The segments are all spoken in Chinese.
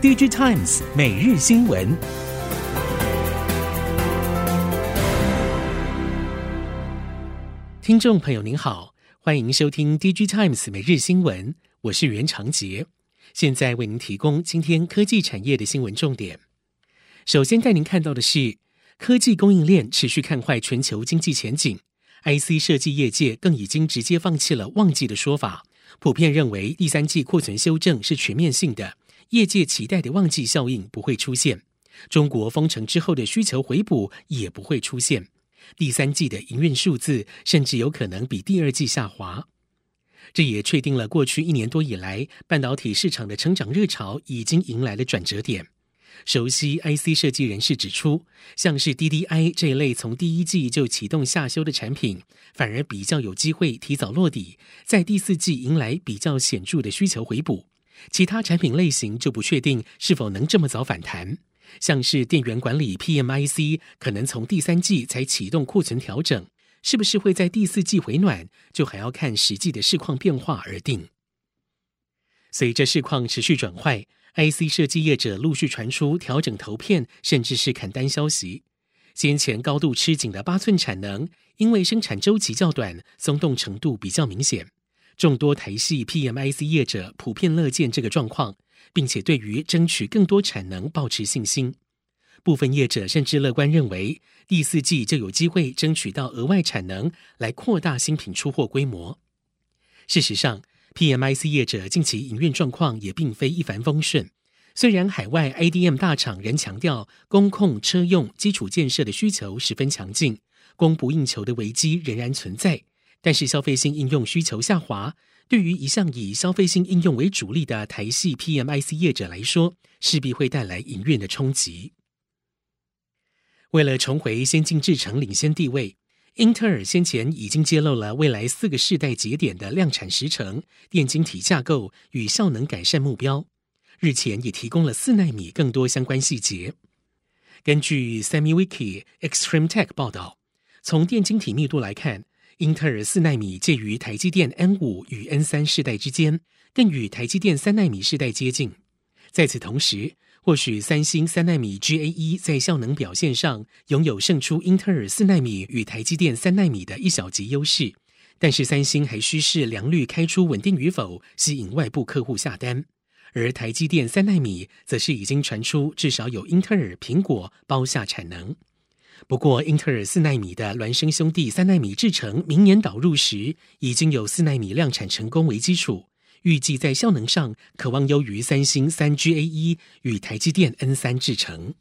DigiTimes 每日新闻，听众朋友您好，欢迎收听 DigiTimes 每日新闻，我是袁长杰，现在为您提供今天科技产业的新闻重点。首先带您看到的是，科技供应链持续看坏全球经济前景，IC 设计业界更已经直接放弃了旺季的说法。普遍认为，第三季库存修正是全面性的，业界期待的旺季效应不会出现。中国封城之后的需求回补也不会出现。第三季的营运数字甚至有可能比第二季下滑。这也确定了过去一年多以来半导体市场的成长热潮已经迎来了转折点。熟悉 IC 设计人士指出，像是 DDI 这一类从第一季就启动下修的产品，反而比较有机会提早落底，在第四季迎来比较显著的需求回补。其他产品类型就不确定是否能这么早反弹。像是电源管理 PMIC，可能从第三季才启动库存调整，是不是会在第四季回暖，就还要看实际的市况变化而定。随着市况持续转坏。IC 设计业者陆续传出调整投片，甚至是砍单消息。先前高度吃紧的八寸产能，因为生产周期较短，松动程度比较明显。众多台系 PMIC 业者普遍乐见这个状况，并且对于争取更多产能抱持信心。部分业者甚至乐观认为，第四季就有机会争取到额外产能，来扩大新品出货规模。事实上，PMIC 业者近期营运状况也并非一帆风顺，虽然海外 IDM 大厂仍强调工控车用基础建设的需求十分强劲，供不应求的危机仍然存在，但是消费性应用需求下滑，对于一向以消费性应用为主力的台系 PMIC 业者来说，势必会带来营运的冲击。为了重回先进制程领先地位。英特尔先前已经揭露了未来四个世代节点的量产时程、电晶体架构与效能改善目标。日前也提供了四纳米更多相关细节。根据 SemiWiki Extreme Tech 报道，从电晶体密度来看，英特尔四纳米介于台积电 N 五与 N 三世代之间，更与台积电三纳米世代接近。在此同时，或许三星三纳米 GA 一在效能表现上拥有胜出英特尔四纳米与台积电三纳米的一小级优势，但是三星还需视良率开出稳定与否，吸引外部客户下单。而台积电三纳米则是已经传出至少有英特尔、苹果包下产能。不过，英特尔四纳米的孪生兄弟三纳米制程明年导入时，已经有四纳米量产成功为基础。预计在效能上，可望优于三星三 GAE 与台积电 N 三制程。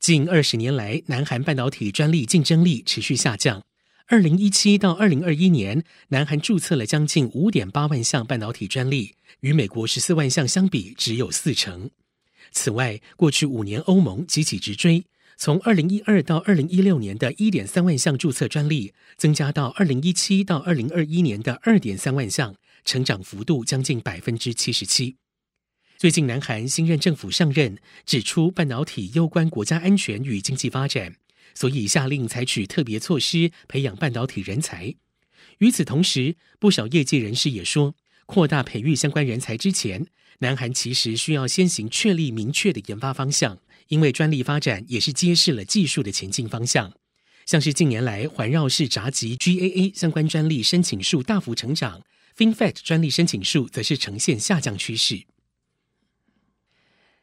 近二十年来，南韩半导体专利竞争力持续下降。二零一七到二零二一年，南韩注册了将近五点八万项半导体专利，与美国十四万项相比，只有四成。此外，过去五年欧盟急起直追。从二零一二到二零一六年的一点三万项注册专利，增加到二零一七到二零二一年的二点三万项，成长幅度将近百分之七十七。最近，南韩新任政府上任，指出半导体攸关国家安全与经济发展，所以下令采取特别措施培养半导体人才。与此同时，不少业界人士也说，扩大培育相关人才之前，南韩其实需要先行确立明确的研发方向。因为专利发展也是揭示了技术的前进方向，像是近年来环绕式闸极 GAA 相关专利申请数大幅成长，FinFET 专利申请数则是呈现下降趋势。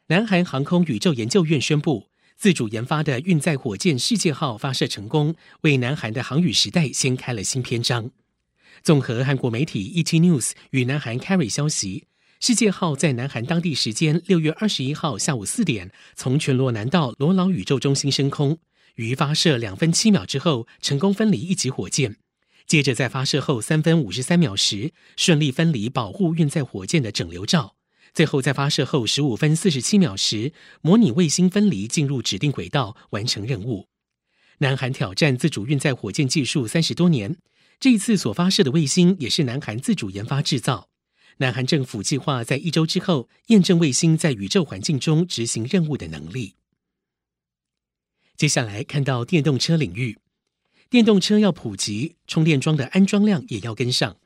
南韩航空宇宙研究院宣布，自主研发的运载火箭世界号发射成功，为南韩的航宇时代掀开了新篇章。综合韩国媒体 ET News 与南韩 Carry 消息。世界号在南韩当地时间六月二十一号下午四点，从全罗南道罗老宇宙中心升空，于发射两分七秒之后成功分离一级火箭，接着在发射后三分五十三秒时顺利分离保护运载火箭的整流罩，最后在发射后十五分四十七秒时模拟卫星分离进入指定轨道，完成任务。南韩挑战自主运载火箭技术三十多年，这一次所发射的卫星也是南韩自主研发制造。南韩政府计划在一周之后验证卫星在宇宙环境中执行任务的能力。接下来看到电动车领域，电动车要普及，充电桩的安装量也要跟上。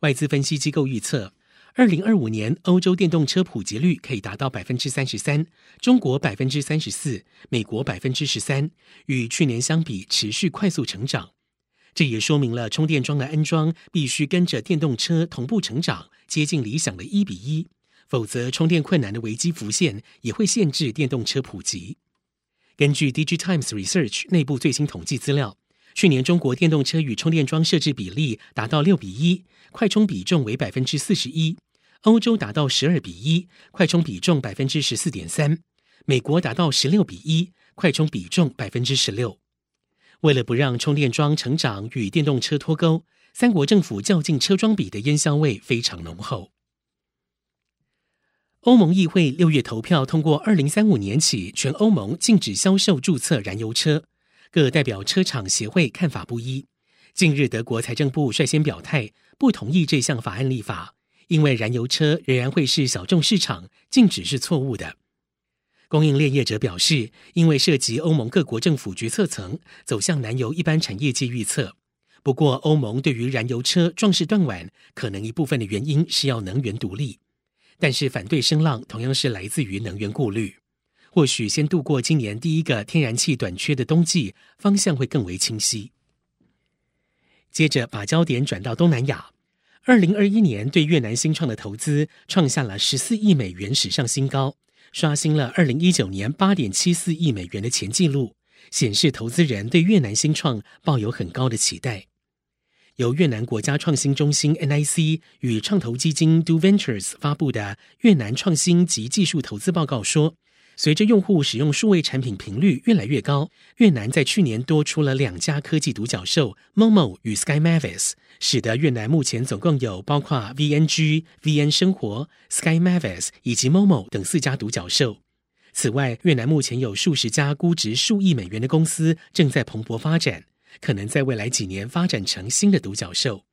外资分析机构预测，二零二五年欧洲电动车普及率可以达到百分之三十三，中国百分之三十四，美国百分之十三，与去年相比持续快速成长。这也说明了充电桩的安装必须跟着电动车同步成长，接近理想的一比一，否则充电困难的危机浮现，也会限制电动车普及。根据 DigiTimes Research 内部最新统计资料。去年中国电动车与充电桩设置比例达到六比一，快充比重为百分之四十一；欧洲达到十二比一，快充比重百分之十四点三；美国达到十六比一，快充比重百分之十六。为了不让充电桩成长与电动车脱钩，三国政府较劲车桩比的烟硝味非常浓厚。欧盟议会六月投票通过，二零三五年起全欧盟禁止销售注册燃油车。各代表车厂协会看法不一。近日，德国财政部率先表态，不同意这项法案立法，因为燃油车仍然会是小众市场，禁止是错误的。供应链业者表示，因为涉及欧盟各国政府决策层，走向难由一般产业界预测。不过，欧盟对于燃油车壮士断腕，可能一部分的原因是要能源独立，但是反对声浪同样是来自于能源顾虑。或许先度过今年第一个天然气短缺的冬季，方向会更为清晰。接着把焦点转到东南亚，二零二一年对越南新创的投资创下了十四亿美元史上新高，刷新了二零一九年八点七四亿美元的前纪录，显示投资人对越南新创抱有很高的期待。由越南国家创新中心 NIC 与创投基金 Do Ventures 发布的越南创新及技术投资报告说，随着用户使用数位产品频率越来越高，越南在去年多出了两家科技独角兽 Momo 与 Sky Mavis，使得越南目前总共有包括 VNG、VN 生活、Sky Mavis 以及 Momo 等四家独角兽。此外，越南目前有数十家估值数亿美元的公司正在蓬勃发展，可能在未来几年发展成新的独角兽。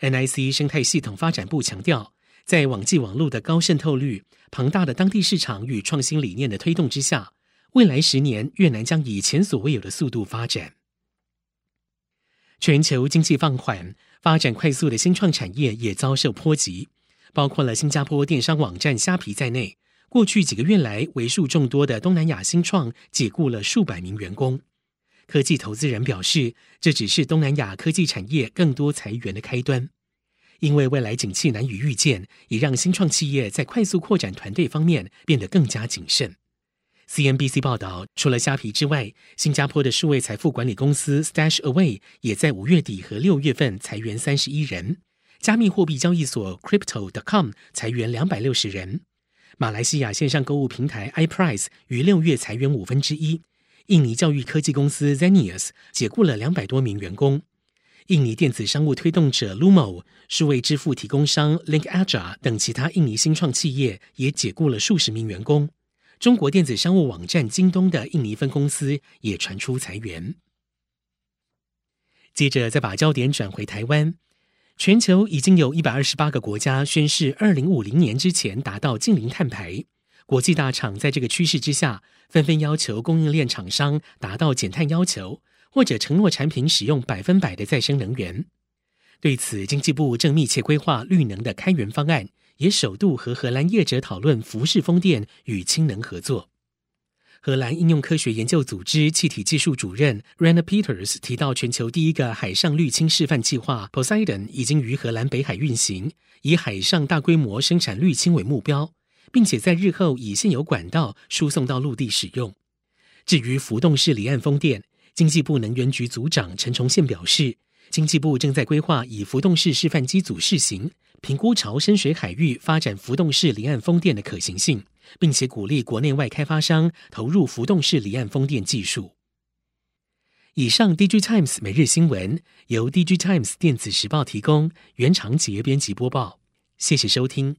NIC 生态系统发展部强调。在网际网络的高渗透率、庞大的当地市场与创新理念的推动之下，未来十年越南将以前所未有的速度发展。全球经济放缓，发展快速的新创产业也遭受波及，包括了新加坡电商网站虾皮在内。过去几个月来，为数众多的东南亚新创解雇了数百名员工。科技投资人表示，这只是东南亚科技产业更多裁员的开端。因为未来景气难以预见，也让新创企业在快速扩展团队方面变得更加谨慎。CNBC 报道，除了虾皮之外，新加坡的数位财富管理公司 StashAway 也在五月底和六月份裁员三十一人。加密货币交易所 Crypto.com 裁员两百六十人。马来西亚线上购物平台 iPrice 于六月裁员五分之一。印尼教育科技公司 Zenius 解雇了两百多名员工。印尼电子商务推动者 Lumo、数位支付提供商 LinkAja 等其他印尼新创企业也解雇了数十名员工。中国电子商务网站京东的印尼分公司也传出裁员。接着再把焦点转回台湾，全球已经有一百二十八个国家宣誓二零五零年之前达到净零碳排。国际大厂在这个趋势之下，纷纷要求供应链厂商达到减碳要求。或者承诺产品使用百分百的再生能源。对此，经济部正密切规划绿能的开源方案，也首度和荷兰业者讨论浮式风电与氢能合作。荷兰应用科学研究组织气体技术主任 Rana Peters 提到，全球第一个海上绿氢示范计划 Poseidon 已经于荷兰北海运行，以海上大规模生产绿氢为目标，并且在日后以现有管道输送到陆地使用。至于浮动式离岸风电，经济部能源局组长陈崇宪表示，经济部正在规划以浮动式示范机组试行，评估朝深水海域发展浮动式离岸风电的可行性，并且鼓励国内外开发商投入浮动式离岸风电技术。以上，DigiTimes 每日新闻由 DigiTimes 电子时报提供，原长节编辑播报，谢谢收听。